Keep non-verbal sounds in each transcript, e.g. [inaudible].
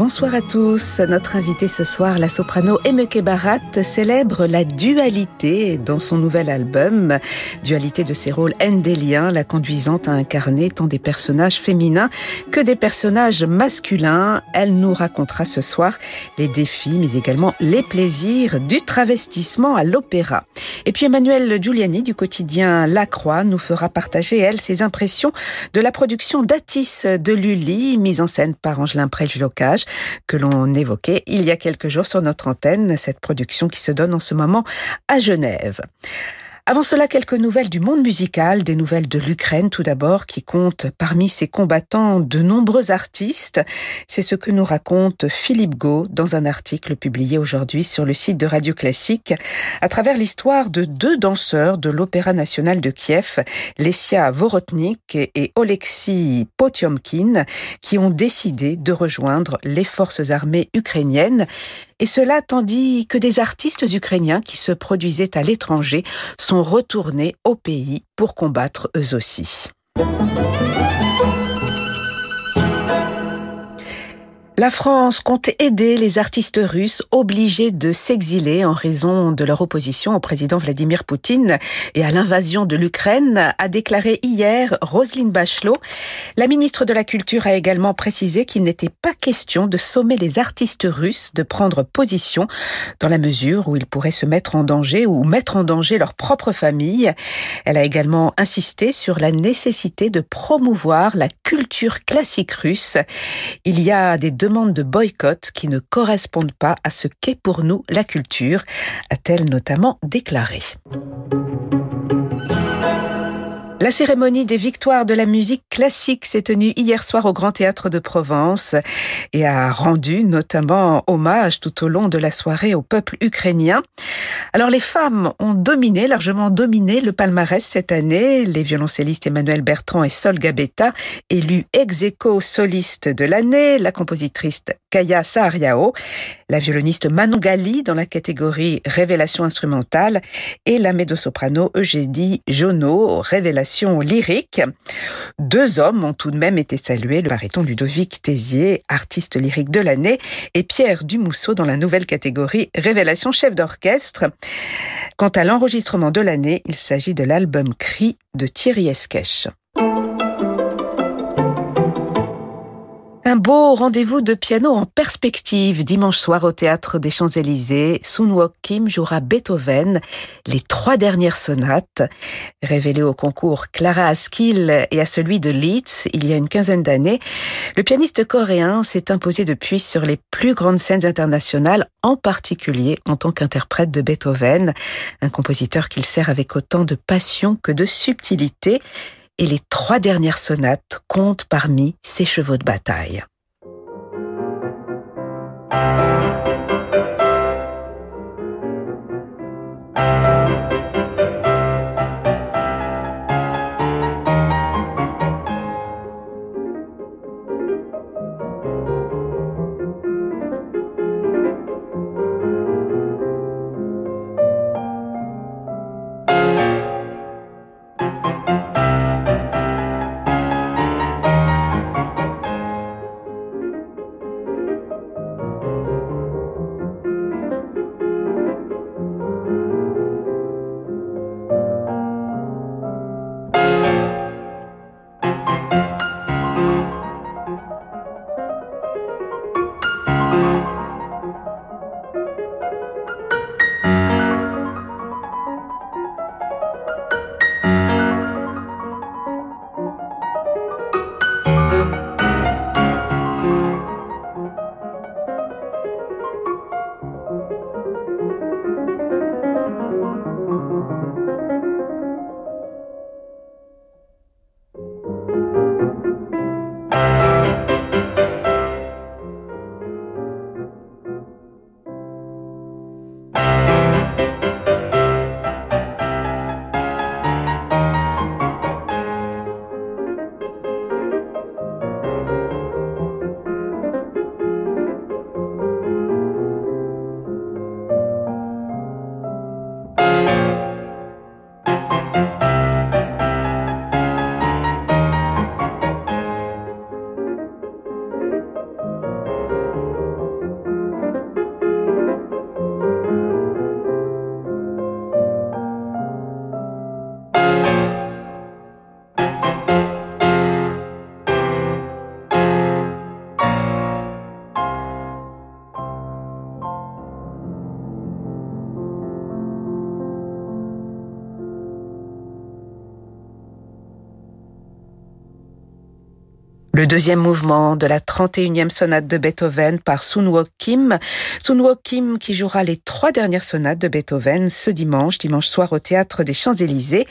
Bonsoir à tous. Notre invité ce soir, la soprano Emeke Barat, célèbre la dualité dans son nouvel album. Dualité de ses rôles endéliens, la conduisant à incarner tant des personnages féminins que des personnages masculins. Elle nous racontera ce soir les défis, mais également les plaisirs du travestissement à l'opéra. Et puis Emmanuel Giuliani du quotidien La Croix nous fera partager, elle, ses impressions de la production d'Atis de Lully, mise en scène par Angelin Prelge-Locage que l'on évoquait il y a quelques jours sur notre antenne, cette production qui se donne en ce moment à Genève. Avant cela, quelques nouvelles du monde musical, des nouvelles de l'Ukraine tout d'abord, qui compte parmi ses combattants de nombreux artistes. C'est ce que nous raconte Philippe Gau dans un article publié aujourd'hui sur le site de Radio Classique, à travers l'histoire de deux danseurs de l'Opéra national de Kiev, Lesia Vorotnik et Oleksiy Potiomkin, qui ont décidé de rejoindre les forces armées ukrainiennes et cela tandis que des artistes ukrainiens qui se produisaient à l'étranger sont retournés au pays pour combattre eux aussi. La France compte aider les artistes russes obligés de s'exiler en raison de leur opposition au président Vladimir Poutine et à l'invasion de l'Ukraine, a déclaré hier Roselyne Bachelot. La ministre de la Culture a également précisé qu'il n'était pas question de sommer les artistes russes de prendre position dans la mesure où ils pourraient se mettre en danger ou mettre en danger leur propre famille. Elle a également insisté sur la nécessité de promouvoir la culture classique russe. Il y a des de boycott qui ne correspondent pas à ce qu'est pour nous la culture, a-t-elle notamment déclaré. La cérémonie des victoires de la musique classique s'est tenue hier soir au Grand Théâtre de Provence et a rendu notamment hommage tout au long de la soirée au peuple ukrainien. Alors les femmes ont dominé, largement dominé le palmarès cette année. Les violoncellistes Emmanuel Bertrand et Sol Gabetta, élus ex aequo soliste de l'année, la compositrice Kaya Sahariao, la violoniste Manon Gali dans la catégorie révélation instrumentale et la médo-soprano Eugénie Jonot, révélation lyrique. Deux hommes ont tout de même été salués, le baryton Ludovic Tézier, artiste lyrique de l'année, et Pierre Dumousseau dans la nouvelle catégorie révélation chef d'orchestre. Quant à l'enregistrement de l'année, il s'agit de l'album Cri de Thierry Esquèche. Un beau rendez-vous de piano en perspective dimanche soir au théâtre des Champs-Élysées. Sun Wook Kim jouera Beethoven, les trois dernières sonates. Révélées au concours Clara Askill et à celui de Leeds il y a une quinzaine d'années, le pianiste coréen s'est imposé depuis sur les plus grandes scènes internationales, en particulier en tant qu'interprète de Beethoven, un compositeur qu'il sert avec autant de passion que de subtilité et les trois dernières sonates comptent parmi ses chevaux de bataille. Le deuxième mouvement de la 31e sonate de Beethoven par Sun Kim. Sun Kim qui jouera les trois dernières sonates de Beethoven ce dimanche, dimanche soir au Théâtre des Champs-Élysées.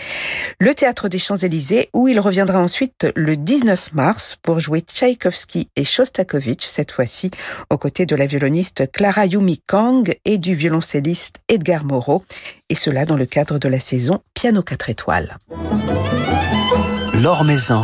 Le Théâtre des Champs-Élysées où il reviendra ensuite le 19 mars pour jouer Tchaïkovski et Shostakovich, cette fois-ci aux côtés de la violoniste Clara Yumi Kang et du violoncelliste Edgar Moreau. Et cela dans le cadre de la saison Piano 4 étoiles. L'Or Maison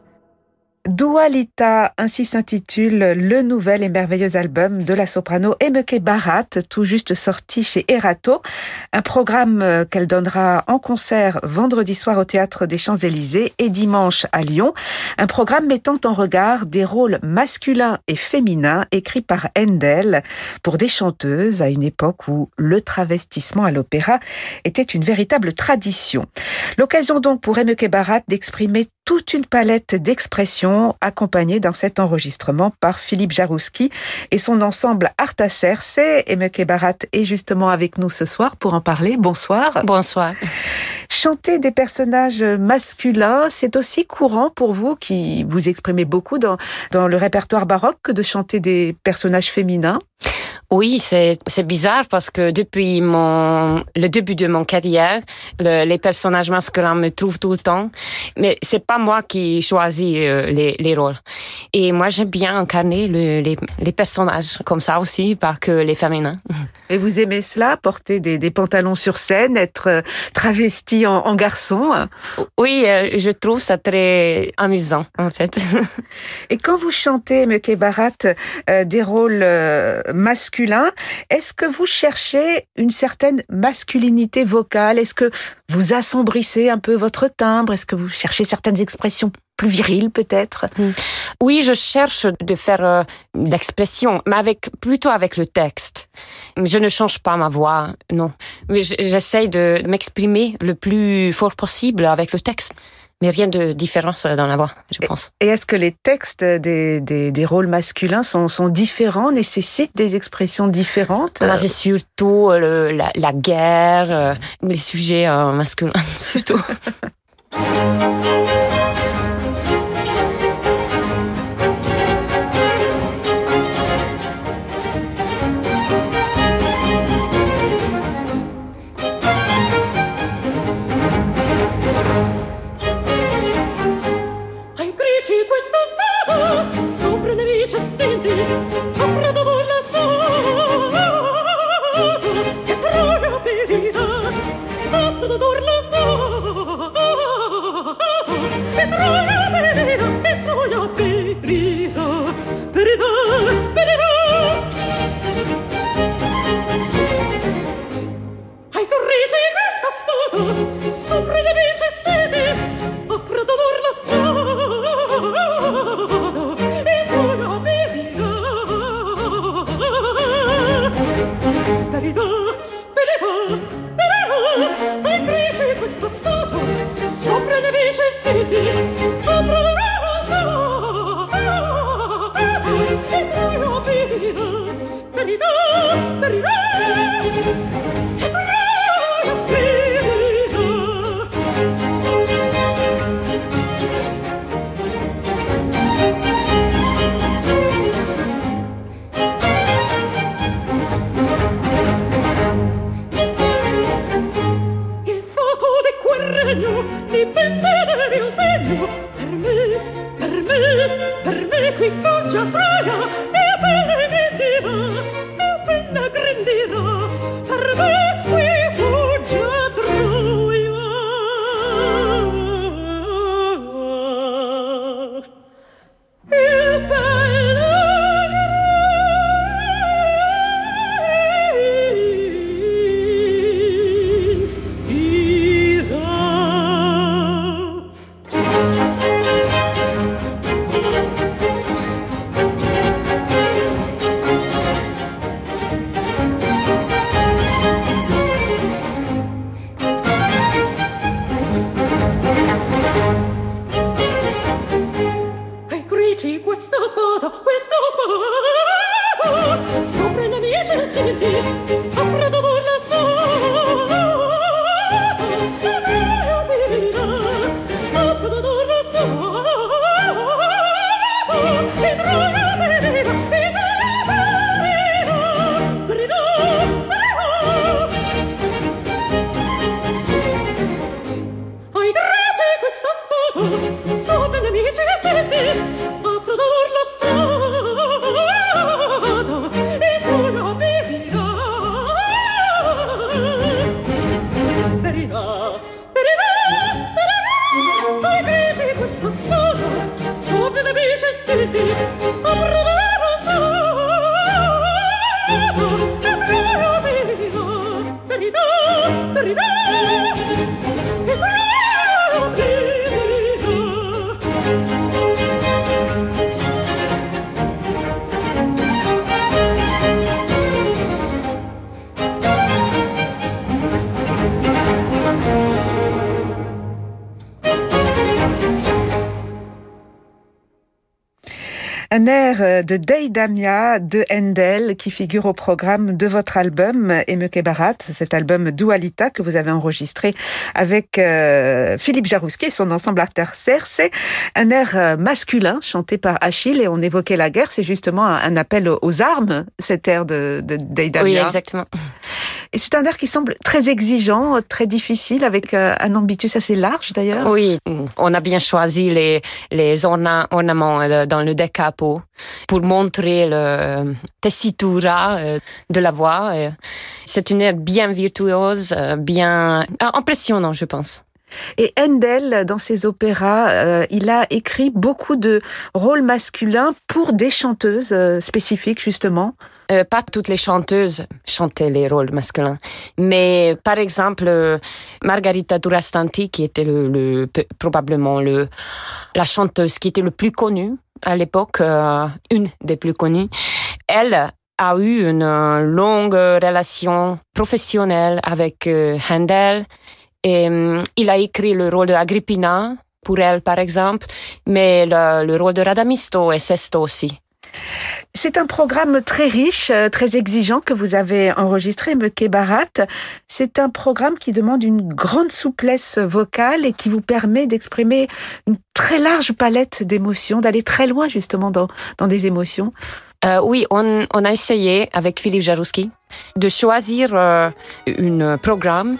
Dualita, ainsi s'intitule le nouvel et merveilleux album de la soprano Emeke Barat, tout juste sorti chez Erato. Un programme euh, qu'elle donnera en concert vendredi soir au Théâtre des Champs-Élysées et dimanche à Lyon. Un programme mettant en regard des rôles masculins et féminins écrits par Handel pour des chanteuses à une époque où le travestissement à l'opéra était une véritable tradition. L'occasion donc pour Emeke Barat d'exprimer toute une palette d'expressions accompagnée dans cet enregistrement par Philippe Jarouski et son ensemble Arta Cerce. Emeke Barat est justement avec nous ce soir pour en parler. Bonsoir. Bonsoir. Chanter des personnages masculins, c'est aussi courant pour vous qui vous exprimez beaucoup dans, dans le répertoire baroque que de chanter des personnages féminins? Oui, c'est bizarre parce que depuis mon le début de mon carrière, les personnages masculins me trouvent tout le temps, mais c'est pas moi qui choisis euh, les, les rôles. Et moi, j'aime bien incarner le, les, les, personnages comme ça aussi, pas que les féminins. [laughs] Et vous aimez cela, porter des, des pantalons sur scène, être euh, travesti en, en garçon? Oui, euh, je trouve ça très amusant en fait. [laughs] Et quand vous chantez, Meke Barat, des rôles masculins est-ce que vous cherchez une certaine masculinité vocale? Est-ce que vous assombrissez un peu votre timbre? Est-ce que vous cherchez certaines expressions plus viriles peut-être? Hmm. Oui, je cherche de faire euh, l'expression, mais avec plutôt avec le texte. Je ne change pas ma voix, non. Mais j'essaye de m'exprimer le plus fort possible avec le texte mais rien de différence dans la voix, je pense. Et est-ce que les textes des, des, des rôles masculins sont, sont, différents, nécessitent des expressions différentes C'est surtout le, la, la, guerre, euh, les sujets euh, masculins, [laughs] surtout. [laughs] perirà, perirà, perirà, e crece questo stato, sopra nemici stiti. Air de Deidamia de Handel qui figure au programme de votre album Emeke Barat, cet album Dualita que vous avez enregistré avec euh, Philippe Jarouski et son ensemble Artercer. C'est un air euh, masculin chanté par Achille et on évoquait la guerre. C'est justement un, appel aux armes, cet air de, de Deidamia. Oui, exactement. Et c'est un air qui semble très exigeant, très difficile, avec euh, un ambitus assez large d'ailleurs. Oui, on a bien choisi les, les ornements euh, dans le decapo pour montrer le tessitura euh, de la voix. C'est une air bien virtuose, bien impressionnant, je pense. Et Handel, dans ses opéras, il a écrit beaucoup de rôles masculins pour des chanteuses spécifiques, justement. Euh, pas toutes les chanteuses chantaient les rôles masculins, mais par exemple euh, Margarita Durastanti, qui était le, probablement le, la chanteuse qui était le plus connue à l'époque, euh, une des plus connues, elle a eu une longue relation professionnelle avec Handel et il a écrit le rôle de Agrippina pour elle par exemple, mais le, le rôle de Radamisto et Sesto aussi. C'est un programme très riche, euh, très exigeant que vous avez enregistré, Meke Barat. C'est un programme qui demande une grande souplesse vocale et qui vous permet d'exprimer une très large palette d'émotions, d'aller très loin justement dans, des émotions. Euh, oui, on, a essayé avec Philippe Jarouski de choisir euh, un programme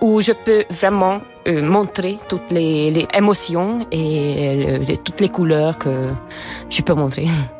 où je peux vraiment montrer toutes les, les émotions et toutes les couleurs que je peux montrer. [laughs]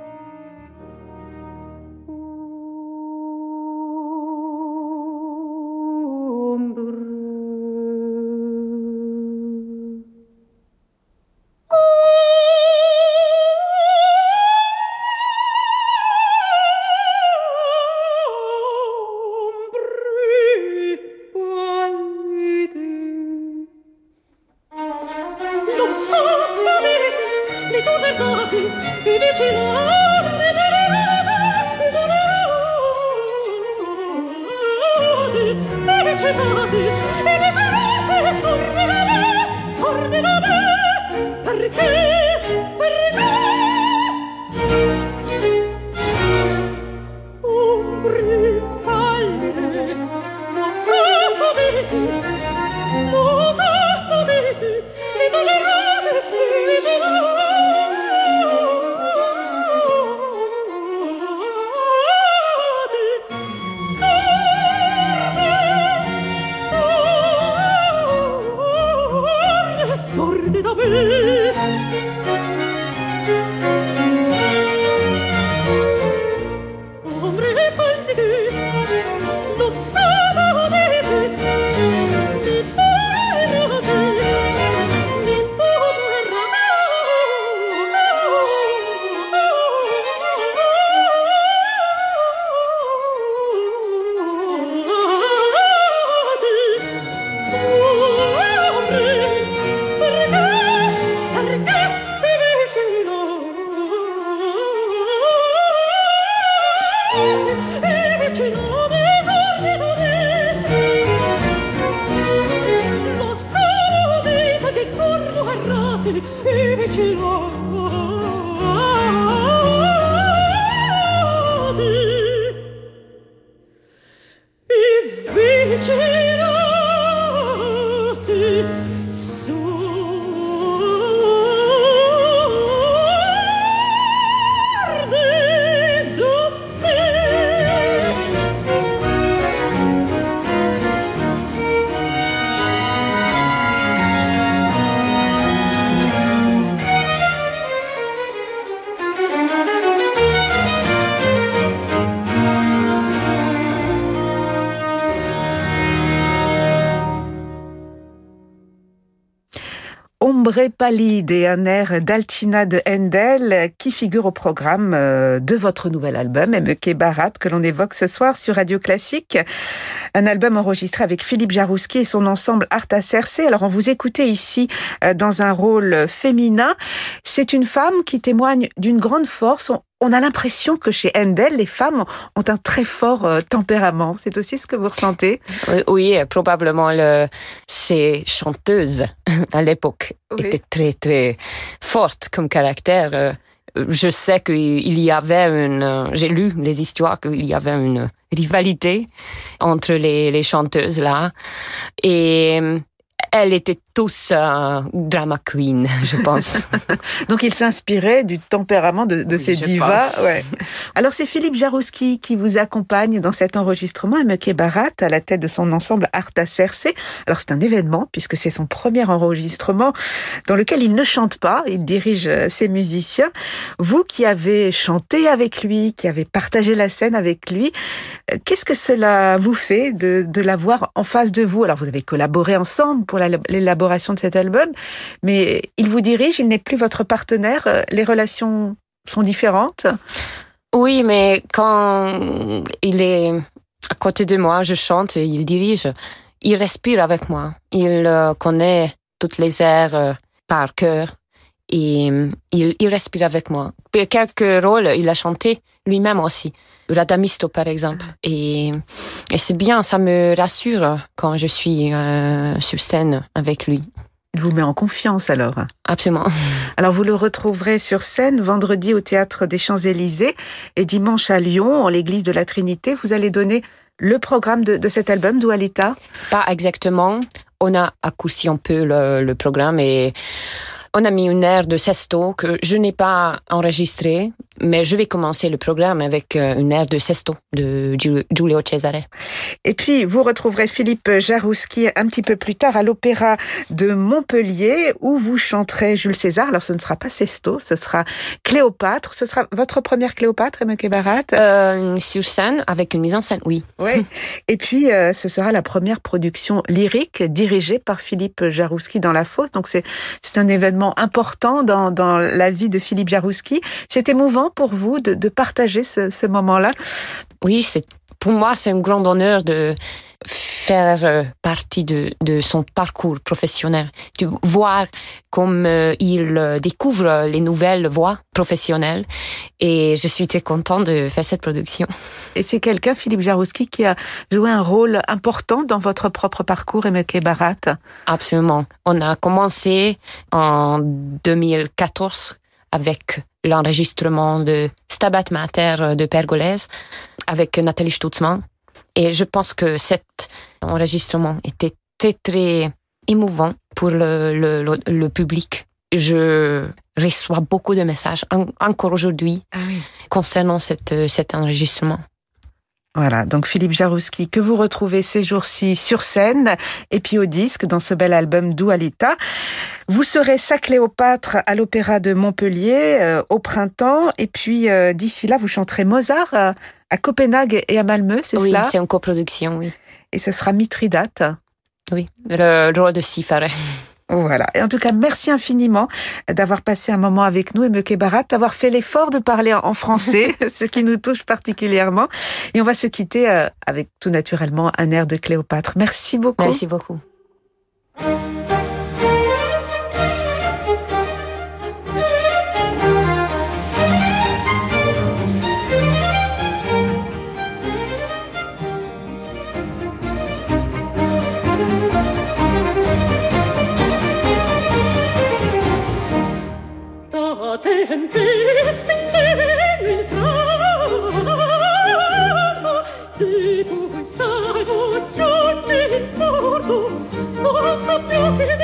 Ombre pallide et un air d'Altina de Handel qui figure au programme euh, de votre nouvel album, Meke Barat, que l'on évoque ce soir sur Radio Classique. Un album enregistré avec Philippe Jarouski et son ensemble Arta Cerce. Alors, on vous écoutait ici euh, dans un rôle féminin. C'est une femme qui témoigne d'une grande force on a l'impression que chez Handel, les femmes ont un très fort euh, tempérament. C'est aussi ce que vous ressentez? Oui, probablement. Le, ces chanteuses à l'époque étaient très, très fortes comme caractère. Euh, je sais qu'il y avait une, j'ai lu les histoires qu'il y avait une rivalité entre les, les chanteuses là. Et elle était tous euh, drama queen, je pense. [laughs] Donc il s'inspirait du tempérament de, de ces divas. Ouais. Alors c'est Philippe Jarouski qui vous accompagne dans cet enregistrement, Emeke Barat, à la tête de son ensemble Arta Cercé. Alors c'est un événement puisque c'est son premier enregistrement dans lequel il ne chante pas, il dirige euh, ses musiciens. Vous qui avez chanté avec lui, qui avez partagé la scène avec lui, euh, qu'est-ce que cela vous fait de, de l'avoir en face de vous? Alors vous avez collaboré ensemble pour l'élaboration de cet album, mais il vous dirige, il n'est plus votre partenaire, euh, les relations sont différentes. Oui, mais quand il est à côté de moi, je chante, il dirige, il respire avec moi, il euh, connaît toutes les airs euh, par cœur et il, il, respire avec moi. Quelques rôles, il a chanté lui-même aussi. Radamisto, par exemple. Et, et c'est bien, ça me rassure quand je suis euh, sur scène avec lui. Il vous met en confiance alors Absolument. [laughs] Alors vous le retrouverez sur scène vendredi au Théâtre des Champs-Élysées et dimanche à Lyon, en l'église de la Trinité. Vous allez donner le programme de, de cet album, Dualita Pas exactement. On a accoussi un peu le, le programme et on a mis une aire de Sesto que je n'ai pas enregistré, mais je vais commencer le programme avec euh, une aire de Sesto de Giulio Cesare. Et puis, vous retrouverez Philippe Jarouski un petit peu plus tard à l'Opéra de Montpellier où vous chanterez Jules César. Alors, ce ne sera pas Sesto, ce sera Cléopâtre. Ce sera votre première Cléopâtre, Emeke Barat euh, Sur scène, avec une mise en scène, oui. Oui. [laughs] Et puis, euh, ce sera la première production lyrique dirigée par Philippe Jarouski dans La Fosse. Donc, c'est un événement important dans, dans la vie de Philippe Jarouski. C'est émouvant pour vous de, partager ce, ce moment-là? Oui, c'est pour moi, c'est un grand honneur de faire euh, partie de, de son parcours professionnel, de voir comme euh, il euh, découvre les nouvelles voies professionnelles. Et je suis très contente de faire cette production. Et c'est quelqu'un, Philippe Jarouski, qui a joué un rôle important dans votre propre parcours, Emeke Barat Absolument. On a commencé en 2014 avec l'enregistrement de Stabat Mater de Pergolèse avec Nathalie Stutzmann. Et je pense que cet enregistrement était très, très émouvant pour le, le, le public. Je reçois beaucoup de messages, en, encore aujourd'hui, ah oui. concernant cette, cet enregistrement. Voilà, donc Philippe Jarouski, que vous retrouvez ces jours-ci sur scène et puis au disque dans ce bel album Dualita. Vous serez sa Cléopâtre à l'Opéra de Montpellier euh, au printemps et puis euh, d'ici là, vous chanterez Mozart euh, à Copenhague et à Malmö, c'est oui, cela? Oui, c'est une coproduction, oui. Et ce sera Mithridate Oui, le, le rôle de Sifare. Voilà. Et en tout cas, merci infiniment d'avoir passé un moment avec nous, Emeke Barat, d'avoir fait l'effort de parler en français, [laughs] ce qui nous touche particulièrement. Et on va se quitter avec tout naturellement un air de Cléopâtre. Merci beaucoup. Merci beaucoup. sappiate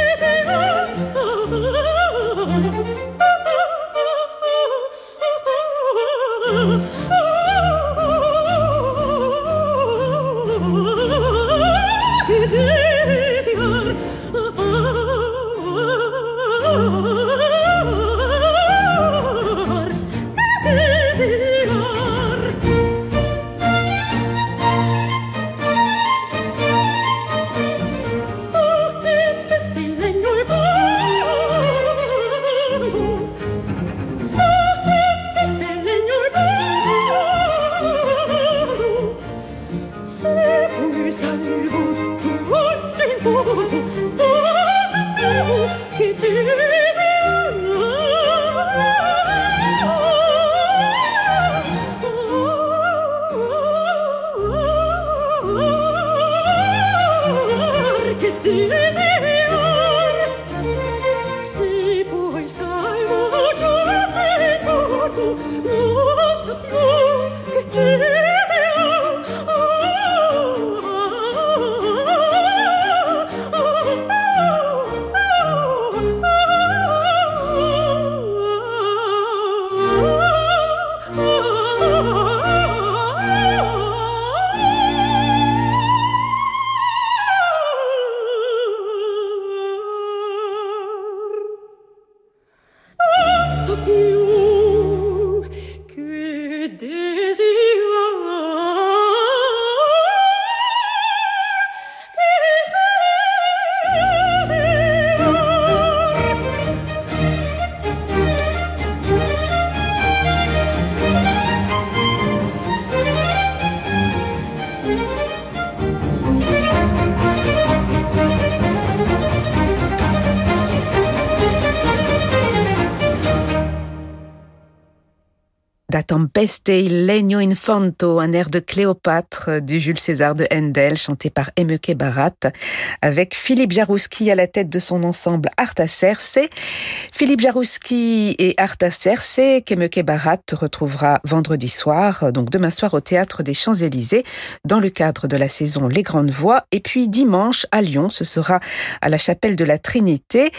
Da Tempeste il Legno Infanto, un air de Cléopâtre du Jules César de Handel, chanté par Emeke Barat, avec Philippe Jarouski à la tête de son ensemble Arta Cerce. Philippe Jarouski et Arta Cerce, qu'Emeke Barat retrouvera vendredi soir, donc demain soir au Théâtre des Champs-Élysées, dans le cadre de la saison Les Grandes Voix. Et puis dimanche à Lyon, ce sera à la chapelle de la Trinité.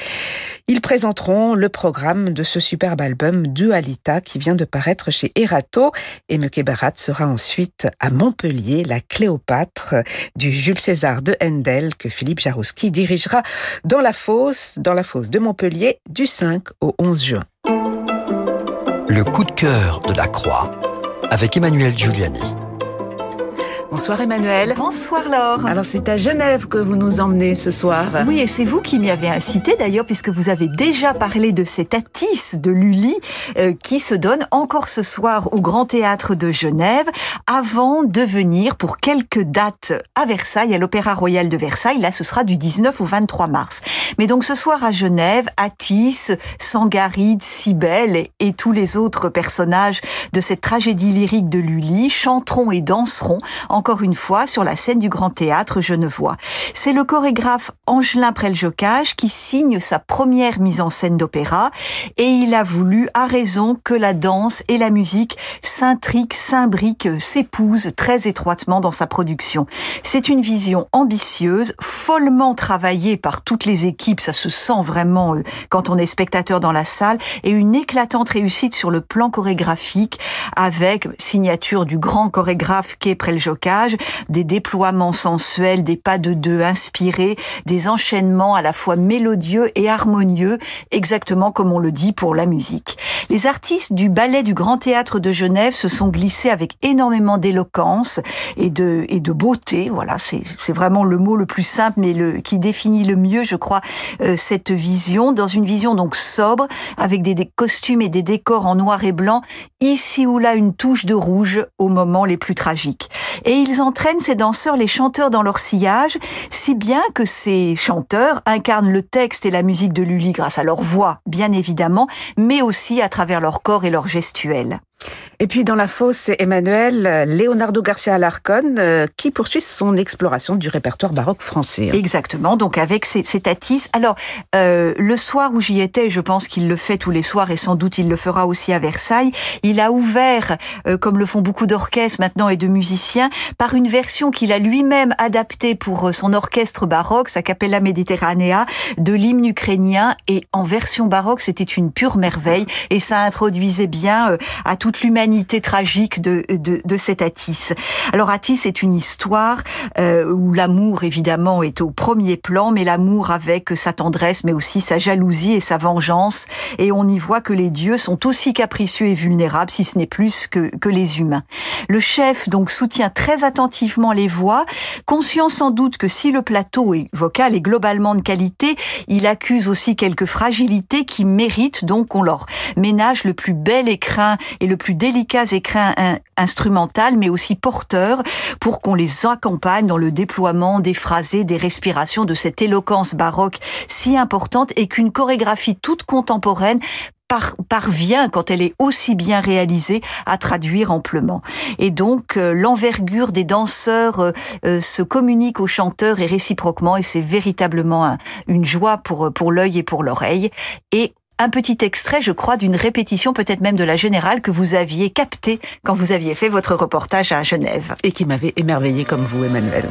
Ils présenteront le programme de ce superbe album Dualita qui vient de paraître chez chez Erato et Barat sera ensuite à Montpellier, la Cléopâtre du Jules César de Handel que Philippe Jarouski dirigera dans la fosse, dans la fosse de Montpellier du 5 au 11 juin. Le coup de cœur de la Croix avec Emmanuel Giuliani. Bonsoir Emmanuel. Bonsoir Laure. Alors c'est à Genève que vous nous emmenez ce soir. Oui, et c'est vous qui m'y avez incité d'ailleurs, puisque vous avez déjà parlé de cet Atis de Lully euh, qui se donne encore ce soir au Grand Théâtre de Genève, avant de venir pour quelques dates à Versailles, à l'Opéra Royal de Versailles. Là, ce sera du 19 au 23 mars. Mais donc ce soir à Genève, Atis, Sangaride, Cybèle et tous les autres personnages de cette tragédie lyrique de Lully chanteront et danseront en encore une fois sur la scène du Grand Théâtre Genevois. C'est le chorégraphe Angelin Preljocage qui signe sa première mise en scène d'opéra et il a voulu, à raison, que la danse et la musique s'intriquent, s'imbriquent, s'épousent très étroitement dans sa production. C'est une vision ambitieuse, follement travaillée par toutes les équipes, ça se sent vraiment euh, quand on est spectateur dans la salle, et une éclatante réussite sur le plan chorégraphique avec signature du grand chorégraphe qu'est Preljocage des déploiements sensuels, des pas de deux inspirés, des enchaînements à la fois mélodieux et harmonieux, exactement comme on le dit pour la musique. Les artistes du ballet du Grand Théâtre de Genève se sont glissés avec énormément d'éloquence et de, et de beauté. Voilà, c'est vraiment le mot le plus simple, mais le, qui définit le mieux, je crois, euh, cette vision, dans une vision donc sobre, avec des, costumes et des décors en noir et blanc, ici ou là une touche de rouge au moment les plus tragiques. Ils entraînent ces danseurs, les chanteurs dans leur sillage, si bien que ces chanteurs incarnent le texte et la musique de Lully grâce à leur voix, bien évidemment, mais aussi à travers leur corps et leur gestuelle. Et puis dans la fosse, Emmanuel Leonardo Garcia Alarcon euh, qui poursuit son exploration du répertoire baroque français. Exactement, donc avec cet Atis. Alors, euh, le soir où j'y étais, je pense qu'il le fait tous les soirs et sans doute il le fera aussi à Versailles, il a ouvert, euh, comme le font beaucoup d'orchestres maintenant et de musiciens, par une version qu'il a lui-même adaptée pour son orchestre baroque, sa Capella Mediterranea, de l'hymne ukrainien. Et en version baroque, c'était une pure merveille et ça introduisait bien à tout l'humanité tragique de, de, de cet Atis. Alors Atis est une histoire euh, où l'amour évidemment est au premier plan, mais l'amour avec sa tendresse, mais aussi sa jalousie et sa vengeance. Et on y voit que les dieux sont aussi capricieux et vulnérables, si ce n'est plus que, que les humains. Le chef donc soutient très attentivement les voix, conscient sans doute que si le plateau vocal est globalement de qualité, il accuse aussi quelques fragilités qui méritent donc qu'on leur ménage le plus bel écrin et le plus délicats écrins instrumental, mais aussi porteurs, pour qu'on les accompagne dans le déploiement des phrasés, des respirations, de cette éloquence baroque si importante et qu'une chorégraphie toute contemporaine parvient, quand elle est aussi bien réalisée, à traduire amplement. Et donc, euh, l'envergure des danseurs euh, euh, se communique aux chanteurs et réciproquement, et c'est véritablement une joie pour, pour l'œil et pour l'oreille. Et un petit extrait, je crois, d'une répétition, peut-être même de la générale, que vous aviez capté quand vous aviez fait votre reportage à Genève. Et qui m'avait émerveillé comme vous, Emmanuel.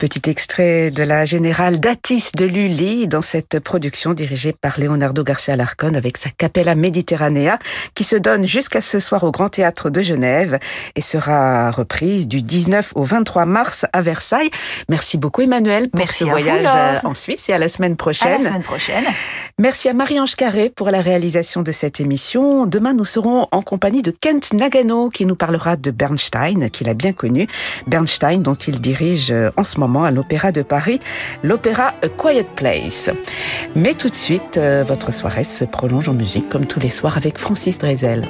Petit extrait de la générale Datis de Lully dans cette production dirigée par Leonardo Garcia Larcon avec sa Capella Mediterranea qui se donne jusqu'à ce soir au Grand Théâtre de Genève et sera reprise du 19 au 23 mars à Versailles. Merci beaucoup Emmanuel pour Merci ce à voyage vous, en Suisse et à la semaine prochaine. À la semaine prochaine. Merci à Marie-Ange Carré pour la réalisation de cette émission. Demain, nous serons en compagnie de Kent Nagano qui nous parlera de Bernstein, qu'il a bien connu. Bernstein, dont il dirige euh, en ce moment à l'Opéra de Paris, l'opéra A Quiet Place. Mais tout de suite, euh, votre soirée se prolonge en musique comme tous les soirs avec Francis Drezel.